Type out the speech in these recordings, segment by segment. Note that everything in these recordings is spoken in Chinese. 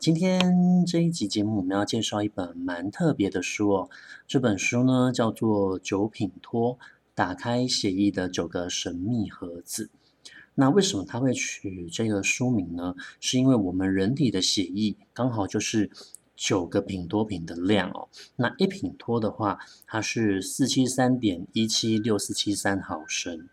今天这一集节目，我们要介绍一本蛮特别的书哦。这本书呢，叫做《九品托：打开血液的九个神秘盒子》。那为什么他会取这个书名呢？是因为我们人体的血液刚好就是九个品多品的量哦。那一品托的话，它是四七三点一七六四七三毫升。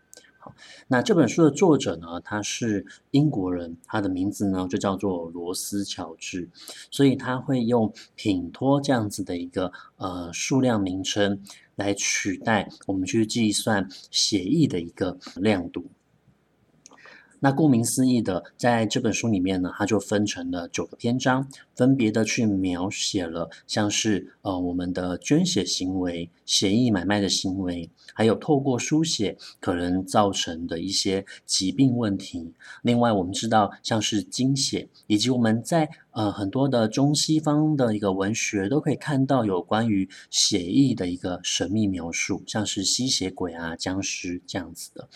那这本书的作者呢，他是英国人，他的名字呢就叫做罗斯乔治，所以他会用品托这样子的一个呃数量名称来取代我们去计算协议的一个亮度。那顾名思义的，在这本书里面呢，它就分成了九个篇章，分别的去描写了像是呃我们的捐血行为、血液买卖的行为，还有透过输血可能造成的一些疾病问题。另外，我们知道像是经血，以及我们在呃很多的中西方的一个文学都可以看到有关于血液的一个神秘描述，像是吸血鬼啊、僵尸这样子的。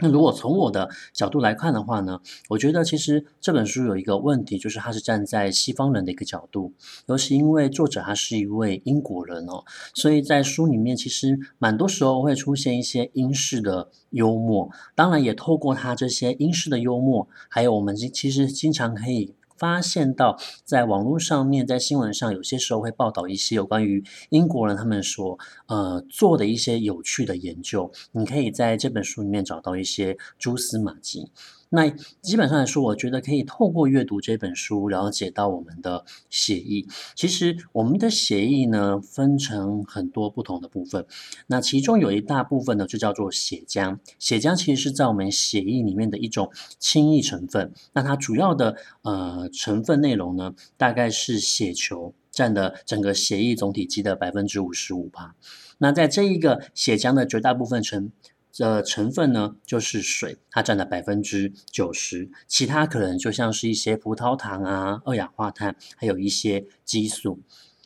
那如果从我的角度来看的话呢，我觉得其实这本书有一个问题，就是它是站在西方人的一个角度，尤其因为作者他是一位英国人哦，所以在书里面其实蛮多时候会出现一些英式的幽默，当然也透过他这些英式的幽默，还有我们其实经常可以。发现到在网络上面，在新闻上，有些时候会报道一些有关于英国人他们所呃做的一些有趣的研究，你可以在这本书里面找到一些蛛丝马迹。那基本上来说，我觉得可以透过阅读这本书了解到我们的血液。其实我们的血液呢，分成很多不同的部分。那其中有一大部分呢，就叫做血浆。血浆其实是在我们血液里面的一种轻易成分。那它主要的呃成分内容呢，大概是血球占的整个血液总体积的百分之五十五吧。那在这一个血浆的绝大部分成的成分呢，就是水，它占了百分之九十，其他可能就像是一些葡萄糖啊、二氧化碳，还有一些激素。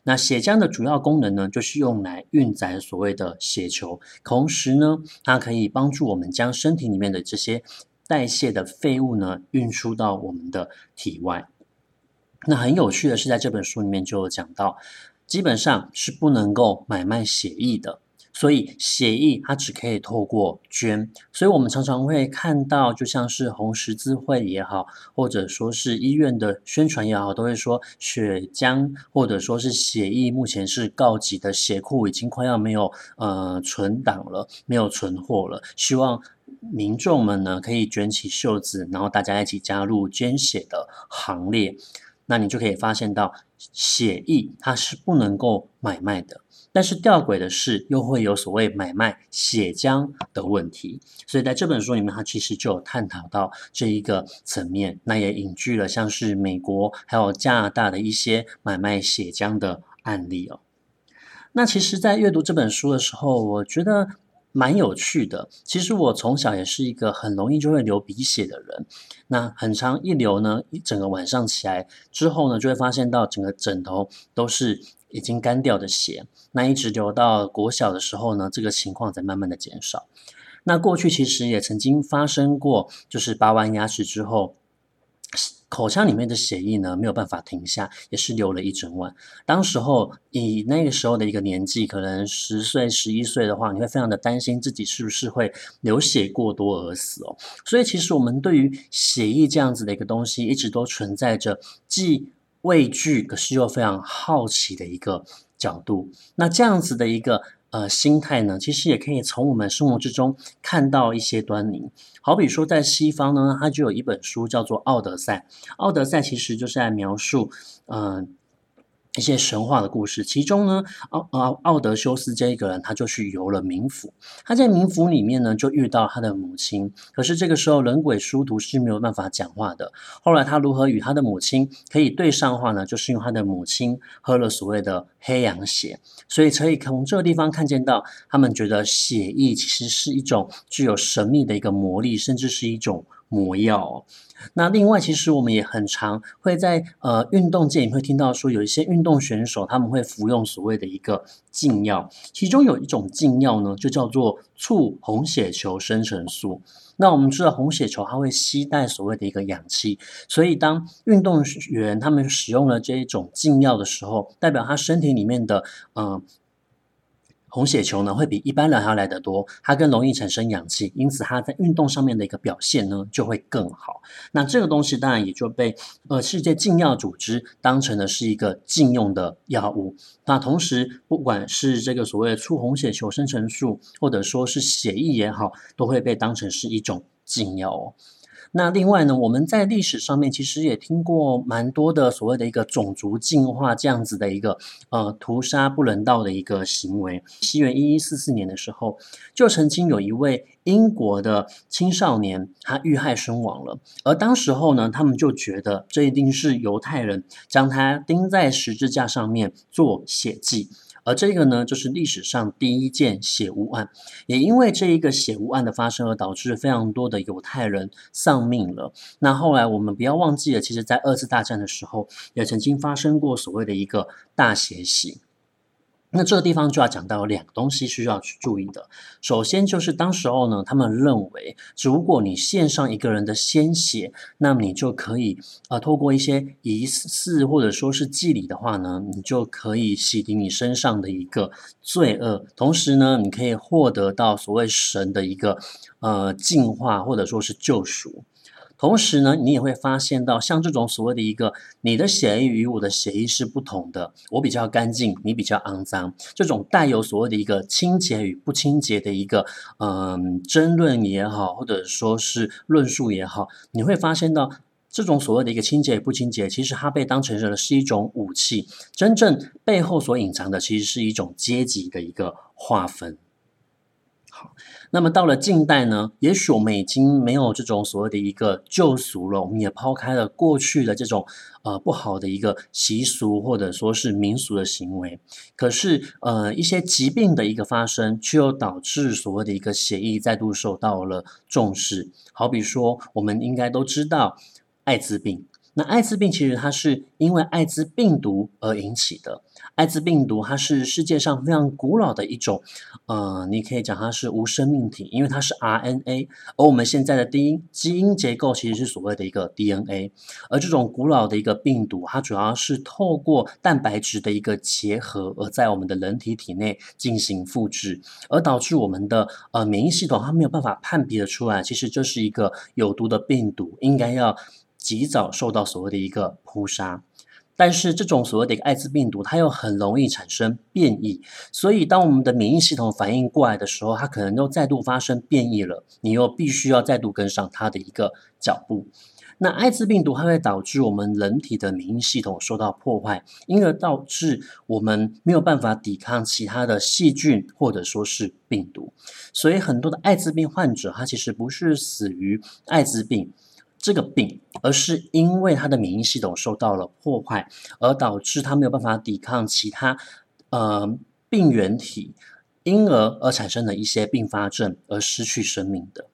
那血浆的主要功能呢，就是用来运载所谓的血球，同时呢，它可以帮助我们将身体里面的这些代谢的废物呢，运输到我们的体外。那很有趣的是，在这本书里面就有讲到，基本上是不能够买卖血液的。所以血液它只可以透过捐，所以我们常常会看到，就像是红十字会也好，或者说是医院的宣传也好，都会说血浆或者说是血液目前是告急的，血库已经快要没有呃存档了，没有存货了，希望民众们呢可以卷起袖子，然后大家一起加入捐血的行列。那你就可以发现到血液它是不能够买卖的。但是吊诡的是，又会有所谓买卖血浆的问题，所以在这本书里面，它其实就有探讨到这一个层面，那也引据了像是美国还有加拿大的一些买卖血浆的案例哦。那其实，在阅读这本书的时候，我觉得。蛮有趣的，其实我从小也是一个很容易就会流鼻血的人。那很长一流呢，一整个晚上起来之后呢，就会发现到整个枕头都是已经干掉的血。那一直流到国小的时候呢，这个情况在慢慢的减少。那过去其实也曾经发生过，就是拔完牙齿之后。口腔里面的血液呢，没有办法停下，也是流了一整晚。当时候以那个时候的一个年纪，可能十岁、十一岁的话，你会非常的担心自己是不是会流血过多而死哦。所以其实我们对于血液这样子的一个东西，一直都存在着既畏惧，可是又非常好奇的一个角度。那这样子的一个。呃，心态呢，其实也可以从我们生活之中看到一些端倪。好比说，在西方呢，它就有一本书叫做《奥德赛》。奥德赛其实就是在描述，嗯、一些神话的故事，其中呢，奥奥奥德修斯这一个人，他就去游了冥府。他在冥府里面呢，就遇到他的母亲。可是这个时候，人鬼殊途是没有办法讲话的。后来他如何与他的母亲可以对上话呢？就是用他的母亲喝了所谓的黑羊血。所以可以从这个地方看见到，他们觉得血液其实是一种具有神秘的一个魔力，甚至是一种魔药。那另外，其实我们也很常会在呃运动界，你会听到说有一些运动选手他们会服用所谓的一个禁药，其中有一种禁药呢，就叫做促红血球生成素。那我们知道红血球它会携带所谓的一个氧气，所以当运动员他们使用了这一种禁药的时候，代表他身体里面的嗯。呃红血球呢会比一般人还要来得多，它更容易产生氧气，因此它在运动上面的一个表现呢就会更好。那这个东西当然也就被呃世界禁药组织当成的是一个禁用的药物。那同时，不管是这个所谓的促红血球生成素，或者说是血液也好，都会被当成是一种禁药哦。那另外呢，我们在历史上面其实也听过蛮多的所谓的一个种族进化这样子的一个呃屠杀不人道的一个行为。西元一一四四年的时候，就曾经有一位英国的青少年他遇害身亡了，而当时候呢，他们就觉得这一定是犹太人将他钉在十字架上面做血祭。而这个呢，就是历史上第一件血污案，也因为这一个血污案的发生，而导致非常多的犹太人丧命了。那后来我们不要忘记了，其实在二次大战的时候，也曾经发生过所谓的一个大血洗。那这个地方就要讲到两个东西需要去注意的。首先就是当时候呢，他们认为，如果你献上一个人的鲜血，那么你就可以啊、呃，透过一些仪式或者说是祭礼的话呢，你就可以洗涤你身上的一个罪恶，同时呢，你可以获得到所谓神的一个呃净化或者说是救赎。同时呢，你也会发现到，像这种所谓的一个你的血液与我的血液是不同的，我比较干净，你比较肮脏，这种带有所谓的一个清洁与不清洁的一个嗯争论也好，或者说是论述也好，你会发现到这种所谓的一个清洁与不清洁，其实它被当成是是一种武器，真正背后所隐藏的其实是一种阶级的一个划分。那么到了近代呢，也许我们已经没有这种所谓的一个旧俗了，我们也抛开了过去的这种呃不好的一个习俗或者说是民俗的行为。可是呃一些疾病的一个发生，却又导致所谓的一个协议再度受到了重视。好比说，我们应该都知道艾滋病。那艾滋病其实它是因为艾滋病毒而引起的。艾滋病毒它是世界上非常古老的一种，呃，你可以讲它是无生命体，因为它是 RNA，而我们现在的基因基因结构其实是所谓的一个 DNA。而这种古老的一个病毒，它主要是透过蛋白质的一个结合，而在我们的人体体内进行复制，而导致我们的呃免疫系统它没有办法判别得出来，其实这是一个有毒的病毒，应该要。及早受到所谓的一个扑杀，但是这种所谓的一个艾滋病毒，它又很容易产生变异，所以当我们的免疫系统反应过来的时候，它可能又再度发生变异了，你又必须要再度跟上它的一个脚步。那艾滋病毒它会导致我们人体的免疫系统受到破坏，因而导致我们没有办法抵抗其他的细菌或者说是病毒，所以很多的艾滋病患者，他其实不是死于艾滋病。这个病，而是因为他的免疫系统受到了破坏，而导致他没有办法抵抗其他呃病原体，因而而产生了一些并发症而失去生命的。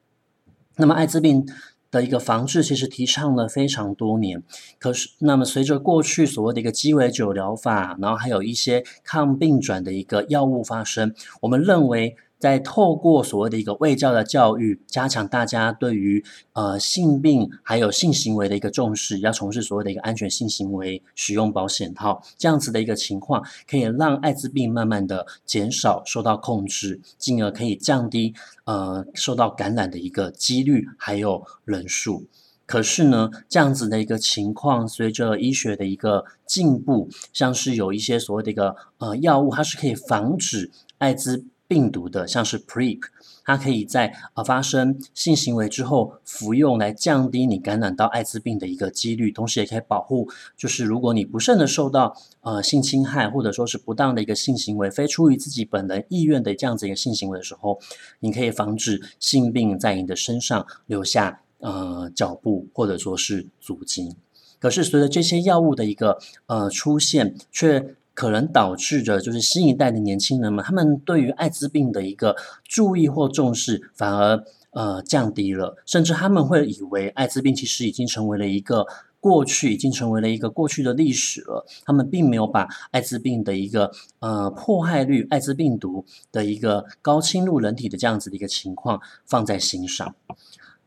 那么艾滋病的一个防治其实提倡了非常多年，可是那么随着过去所谓的一个鸡尾酒疗法，然后还有一些抗病转的一个药物发生，我们认为。在透过所谓的一个卫教的教育，加强大家对于呃性病还有性行为的一个重视，要从事所谓的一个安全性行为，使用保险套，这样子的一个情况，可以让艾滋病慢慢的减少受到控制，进而可以降低呃受到感染的一个几率还有人数。可是呢，这样子的一个情况，随着医学的一个进步，像是有一些所谓的一个呃药物，它是可以防止艾滋。病毒的，像是 PrEP，它可以在呃发生性行为之后服用，来降低你感染到艾滋病的一个几率，同时也可以保护，就是如果你不慎的受到呃性侵害或者说是不当的一个性行为，非出于自己本人意愿的这样子一个性行为的时候，你可以防止性病在你的身上留下呃脚步或者说是足迹。可是随着这些药物的一个呃出现，却可能导致着就是新一代的年轻人们，他们对于艾滋病的一个注意或重视反而呃降低了，甚至他们会以为艾滋病其实已经成为了一个过去，已经成为了一个过去的历史了。他们并没有把艾滋病的一个呃迫害率、艾滋病毒的一个高侵入人体的这样子的一个情况放在心上。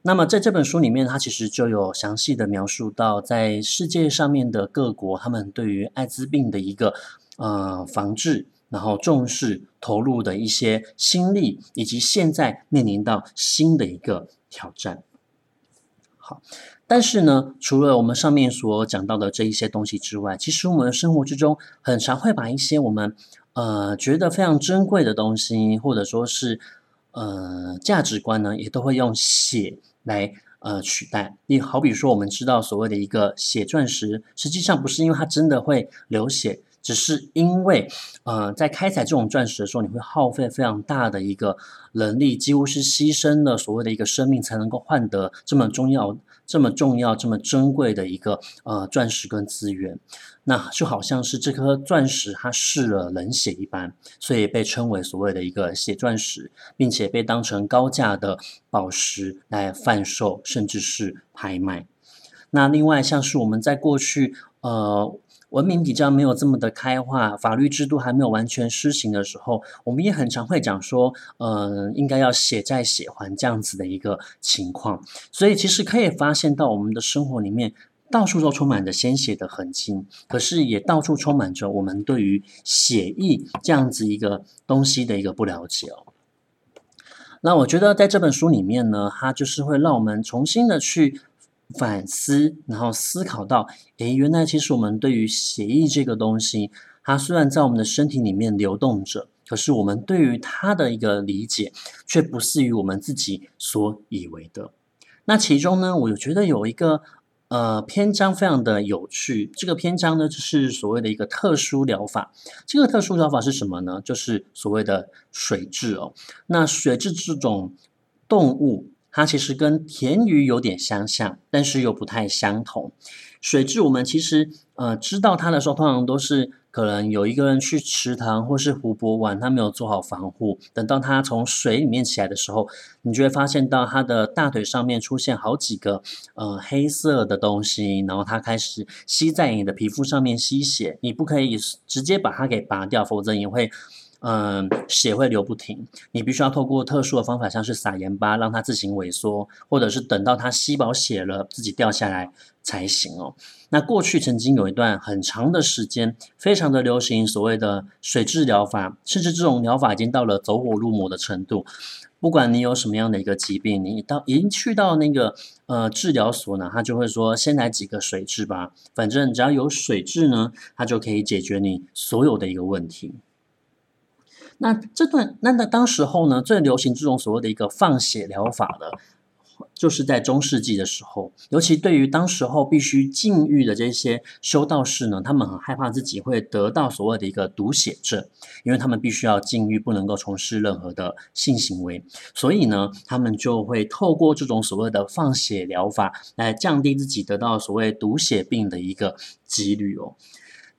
那么在这本书里面，它其实就有详细的描述到，在世界上面的各国，他们对于艾滋病的一个呃防治，然后重视投入的一些心力，以及现在面临到新的一个挑战。好，但是呢，除了我们上面所讲到的这一些东西之外，其实我们的生活之中，很常会把一些我们呃觉得非常珍贵的东西，或者说是呃价值观呢，也都会用血。来呃取代，你好比说，我们知道所谓的一个血钻石，实际上不是因为它真的会流血，只是因为呃在开采这种钻石的时候，你会耗费非常大的一个能力，几乎是牺牲了所谓的一个生命，才能够换得这么重要。这么重要、这么珍贵的一个呃钻石跟资源，那就好像是这颗钻石它试了冷血一般，所以被称为所谓的一个血钻石，并且被当成高价的宝石来贩售，甚至是拍卖。那另外像是我们在过去呃。文明比较没有这么的开化，法律制度还没有完全施行的时候，我们也很常会讲说，呃，应该要血债血还这样子的一个情况。所以其实可以发现到我们的生活里面，到处都充满着鲜血的痕迹，可是也到处充满着我们对于血意这样子一个东西的一个不了解哦。那我觉得在这本书里面呢，它就是会让我们重新的去。反思，然后思考到，诶，原来其实我们对于血液这个东西，它虽然在我们的身体里面流动着，可是我们对于它的一个理解，却不是于我们自己所以为的。那其中呢，我觉得有一个呃篇章非常的有趣，这个篇章呢，就是所谓的一个特殊疗法。这个特殊疗法是什么呢？就是所谓的水蛭哦。那水蛭这种动物。它其实跟田鱼有点相像，但是又不太相同。水蛭，我们其实呃知道它的时候，通常都是可能有一个人去池塘或是湖泊玩，他没有做好防护。等到它从水里面起来的时候，你就会发现到它的大腿上面出现好几个呃黑色的东西，然后它开始吸在你的皮肤上面吸血。你不可以直接把它给拔掉，否则你会。嗯，血会流不停，你必须要透过特殊的方法，像是撒盐巴，让它自行萎缩，或者是等到它吸饱血了，自己掉下来才行哦。那过去曾经有一段很长的时间，非常的流行所谓的水蛭疗法，甚至这种疗法已经到了走火入魔的程度。不管你有什么样的一个疾病，你到已经去到那个呃治疗所呢，他就会说先来几个水蛭吧，反正只要有水蛭呢，它就可以解决你所有的一个问题。那这段那那当时候呢，最流行这种所谓的一个放血疗法的，就是在中世纪的时候，尤其对于当时候必须禁欲的这些修道士呢，他们很害怕自己会得到所谓的一个毒血症，因为他们必须要禁欲，不能够从事任何的性行为，所以呢，他们就会透过这种所谓的放血疗法来降低自己得到所谓毒血病的一个几率哦。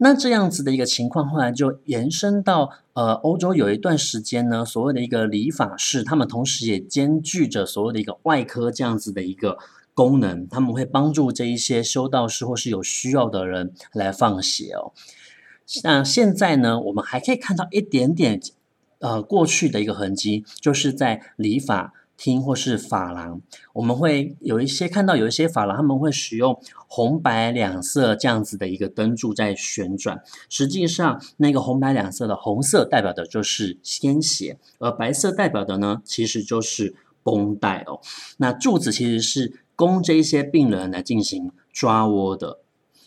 那这样子的一个情况，后来就延伸到呃欧洲，有一段时间呢，所谓的一个理发师，他们同时也兼具着所谓的一个外科这样子的一个功能，他们会帮助这一些修道士或是有需要的人来放血哦。那现在呢，我们还可以看到一点点呃过去的一个痕迹，就是在理发。厅或是发廊，我们会有一些看到有一些发廊，他们会使用红白两色这样子的一个灯柱在旋转。实际上，那个红白两色的红色代表的就是鲜血，而白色代表的呢，其实就是绷带哦。那柱子其实是供这一些病人来进行抓窝的。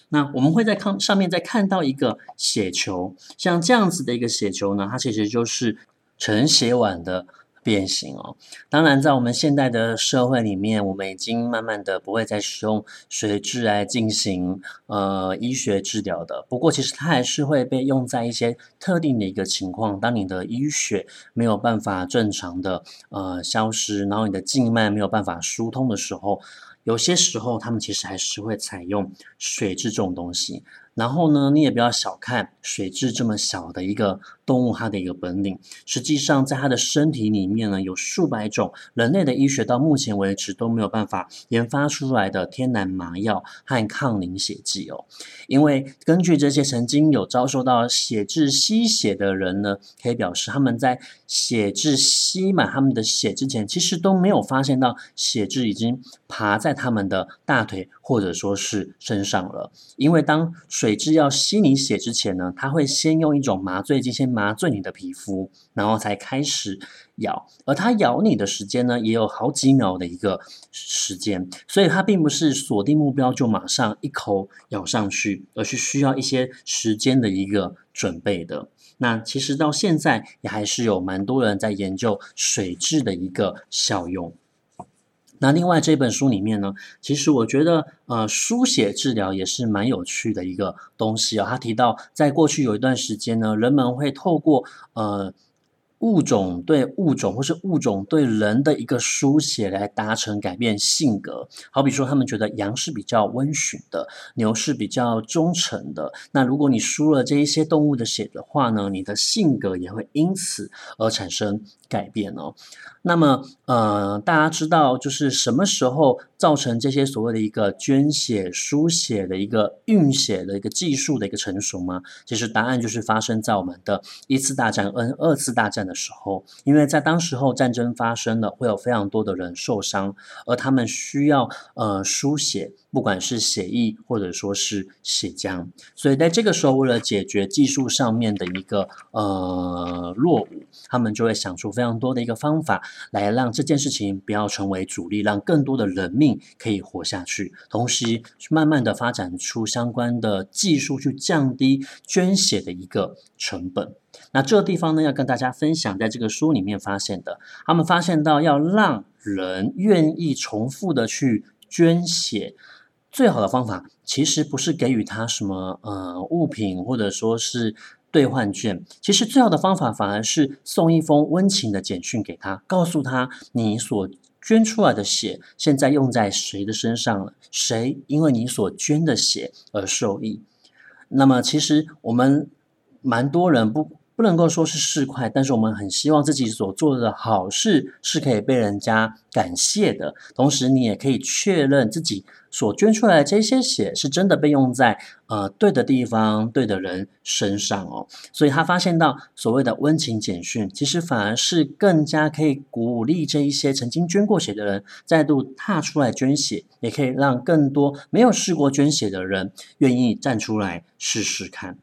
那我们会在看上面再看到一个血球，像这样子的一个血球呢，它其实就是。盛血管的。变形哦，当然，在我们现代的社会里面，我们已经慢慢的不会再使用水质来进行呃医学治疗的。不过，其实它还是会被用在一些特定的一个情况，当你的淤血没有办法正常的呃消失，然后你的静脉没有办法疏通的时候，有些时候他们其实还是会采用水蛭这种东西。然后呢，你也不要小看水蛭这么小的一个动物，它的一个本领。实际上，在它的身体里面呢，有数百种人类的医学到目前为止都没有办法研发出来的天然麻药和抗凝血剂哦。因为根据这些曾经有遭受到血蛭吸血的人呢，可以表示他们在血蛭吸满他们的血之前，其实都没有发现到血蛭已经爬在他们的大腿或者说是身上了。因为当水蛭要吸你血之前呢，它会先用一种麻醉剂先麻醉你的皮肤，然后才开始咬。而它咬你的时间呢，也有好几秒的一个时间，所以它并不是锁定目标就马上一口咬上去，而是需要一些时间的一个准备的。那其实到现在也还是有蛮多人在研究水蛭的一个效用。那另外这本书里面呢，其实我觉得呃书写治疗也是蛮有趣的一个东西啊、他提到，在过去有一段时间呢，人们会透过呃。物种对物种，或是物种对人的一个输血来达成改变性格。好比说，他们觉得羊是比较温驯的，牛是比较忠诚的。那如果你输了这一些动物的血的话呢，你的性格也会因此而产生改变哦。那么，呃，大家知道就是什么时候造成这些所谓的一个捐血、输血的一个运血的一个技术的一个成熟吗？其实答案就是发生在我们的一次大战跟二次大战的时候，因为在当时候战争发生了，会有非常多的人受伤，而他们需要呃输血，不管是血液或者说是血浆，所以在这个时候，为了解决技术上面的一个呃落伍，他们就会想出非常多的一个方法，来让这件事情不要成为主力，让更多的人命可以活下去，同时慢慢的发展出相关的技术，去降低捐血的一个成本。那这个地方呢，要跟大家分享，在这个书里面发现的，他们发现到要让人愿意重复的去捐血，最好的方法其实不是给予他什么呃物品，或者说是兑换券，其实最好的方法反而是送一封温情的简讯给他，告诉他你所捐出来的血现在用在谁的身上了，谁因为你所捐的血而受益。那么其实我们蛮多人不。不能够说是市侩，但是我们很希望自己所做的好事是可以被人家感谢的。同时，你也可以确认自己所捐出来的这些血是真的被用在呃对的地方、对的人身上哦。所以他发现到所谓的温情简讯，其实反而是更加可以鼓励这一些曾经捐过血的人再度踏出来捐血，也可以让更多没有试过捐血的人愿意站出来试试看。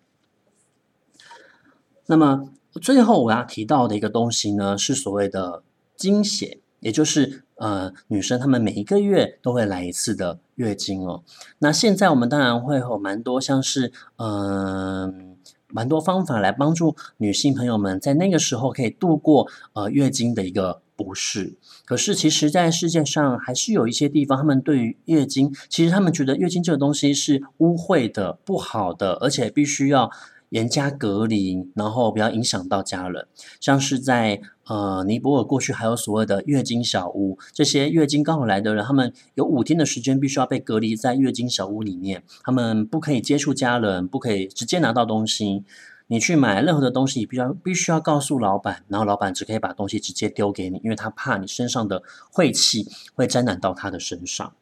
那么最后我要提到的一个东西呢，是所谓的经血，也就是呃女生她们每一个月都会来一次的月经哦。那现在我们当然会有蛮多像是嗯、蛮多方法来帮助女性朋友们在那个时候可以度过呃月经的一个不适。可是其实，在世界上还是有一些地方，他们对于月经，其实他们觉得月经这个东西是污秽的、不好的，而且必须要。严加隔离，然后不要影响到家人。像是在呃尼泊尔，过去还有所谓的月经小屋，这些月经刚好来的人，他们有五天的时间必须要被隔离在月经小屋里面，他们不可以接触家人，不可以直接拿到东西。你去买任何的东西，必须要必须要告诉老板，然后老板只可以把东西直接丢给你，因为他怕你身上的晦气会沾染到他的身上。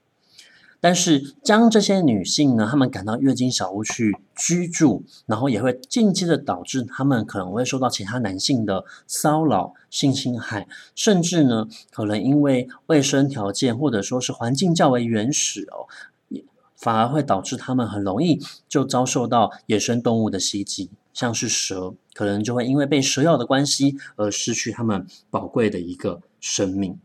但是将这些女性呢，她们赶到月经小屋去居住，然后也会间接的导致她们可能会受到其他男性的骚扰、性侵害，甚至呢，可能因为卫生条件或者说是环境较为原始哦，反而会导致她们很容易就遭受到野生动物的袭击，像是蛇，可能就会因为被蛇咬的关系而失去他们宝贵的一个生命。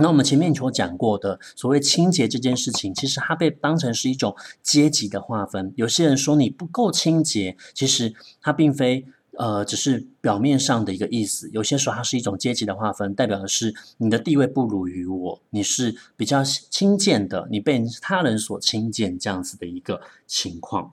那我们前面所讲过的所谓清洁这件事情，其实它被当成是一种阶级的划分。有些人说你不够清洁，其实它并非呃，只是表面上的一个意思。有些时候它是一种阶级的划分，代表的是你的地位不如于我，你是比较轻贱的，你被他人所轻贱这样子的一个情况。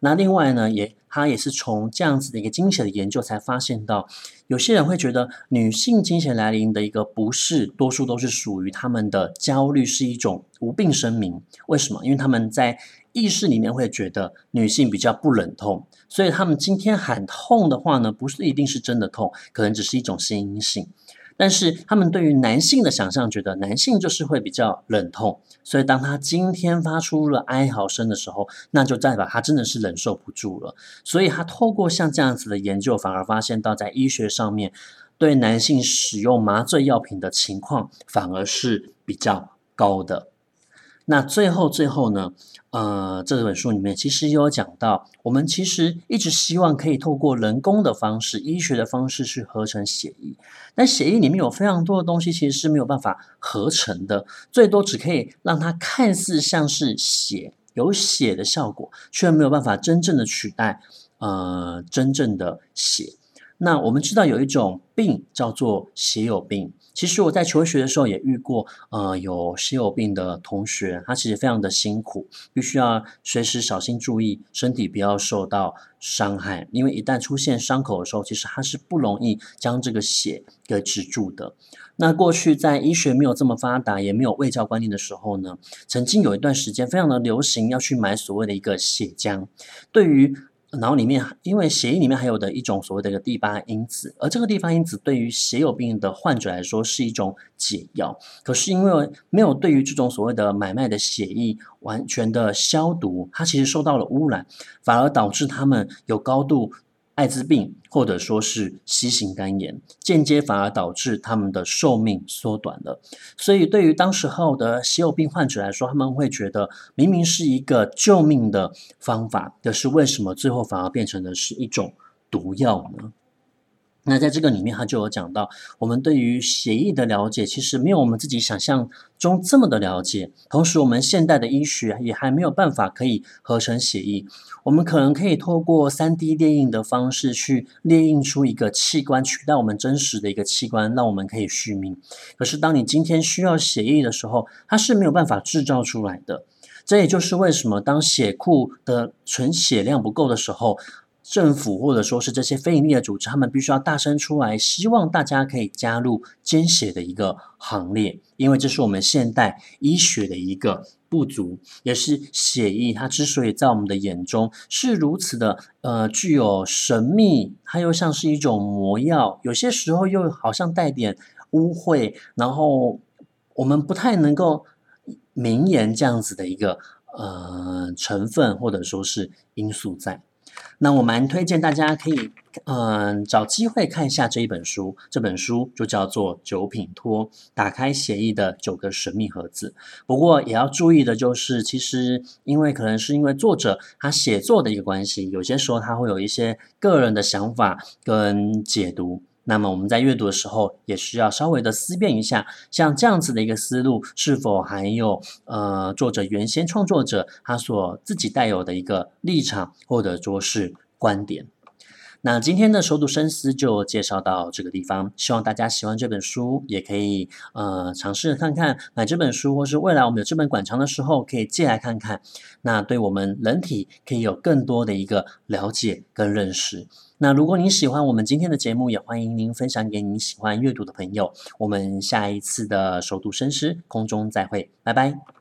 那另外呢，也他也是从这样子的一个经血的研究才发现到，有些人会觉得女性经血来临的一个不适，多数都是属于他们的焦虑是一种无病呻吟。为什么？因为他们在意识里面会觉得女性比较不忍痛，所以他们今天喊痛的话呢，不是一定是真的痛，可能只是一种心性。但是他们对于男性的想象，觉得男性就是会比较冷痛，所以当他今天发出了哀嚎声的时候，那就代表他真的是忍受不住了。所以他透过像这样子的研究，反而发现到在医学上面，对男性使用麻醉药品的情况，反而是比较高的。那最后最后呢，呃，这本书里面其实也有讲到，我们其实一直希望可以透过人工的方式、医学的方式去合成血液，但血液里面有非常多的东西其实是没有办法合成的，最多只可以让它看似像是血，有血的效果，却没有办法真正的取代呃真正的血。那我们知道有一种病叫做血友病。其实我在求学的时候也遇过，呃，有血友病的同学，他其实非常的辛苦，必须要随时小心注意身体不要受到伤害，因为一旦出现伤口的时候，其实他是不容易将这个血给止住的。那过去在医学没有这么发达，也没有卫教观念的时候呢，曾经有一段时间非常的流行要去买所谓的一个血浆，对于。然后里面，因为血液里面还有的一种所谓的一个第八因子，而这个地方因子对于血友病的患者来说是一种解药。可是因为没有对于这种所谓的买卖的血液完全的消毒，它其实受到了污染，反而导致他们有高度。艾滋病或者说是 C 型肝炎，间接反而导致他们的寿命缩短了。所以对于当时候的稀有病患者来说，他们会觉得明明是一个救命的方法，可是为什么最后反而变成的是一种毒药呢？那在这个里面，他就有讲到，我们对于血液的了解，其实没有我们自己想象中这么的了解。同时，我们现代的医学也还没有办法可以合成血液。我们可能可以透过三 D 列印的方式去列印出一个器官，取代我们真实的一个器官，让我们可以续命。可是，当你今天需要血液的时候，它是没有办法制造出来的。这也就是为什么当血库的存血量不够的时候，政府或者说是这些非营利的组织，他们必须要大声出来，希望大家可以加入捐血的一个行列，因为这是我们现代医学的一个不足，也是血液它之所以在我们的眼中是如此的呃具有神秘，它又像是一种魔药，有些时候又好像带点污秽，然后我们不太能够明言这样子的一个呃成分或者说是因素在。那我蛮推荐大家可以，嗯，找机会看一下这一本书。这本书就叫做《九品托：打开协议的九个神秘盒子》。不过也要注意的就是，其实因为可能是因为作者他写作的一个关系，有些时候他会有一些个人的想法跟解读。那么我们在阅读的时候，也需要稍微的思辨一下，像这样子的一个思路，是否含有呃作者原先创作者他所自己带有的一个立场，或者说是观点。那今天的熟读深思就介绍到这个地方，希望大家喜欢这本书，也可以呃尝试看看买这本书，或是未来我们有这本馆藏的时候可以借来看看。那对我们人体可以有更多的一个了解跟认识。那如果您喜欢我们今天的节目，也欢迎您分享给你喜欢阅读的朋友。我们下一次的熟读深思空中再会，拜拜。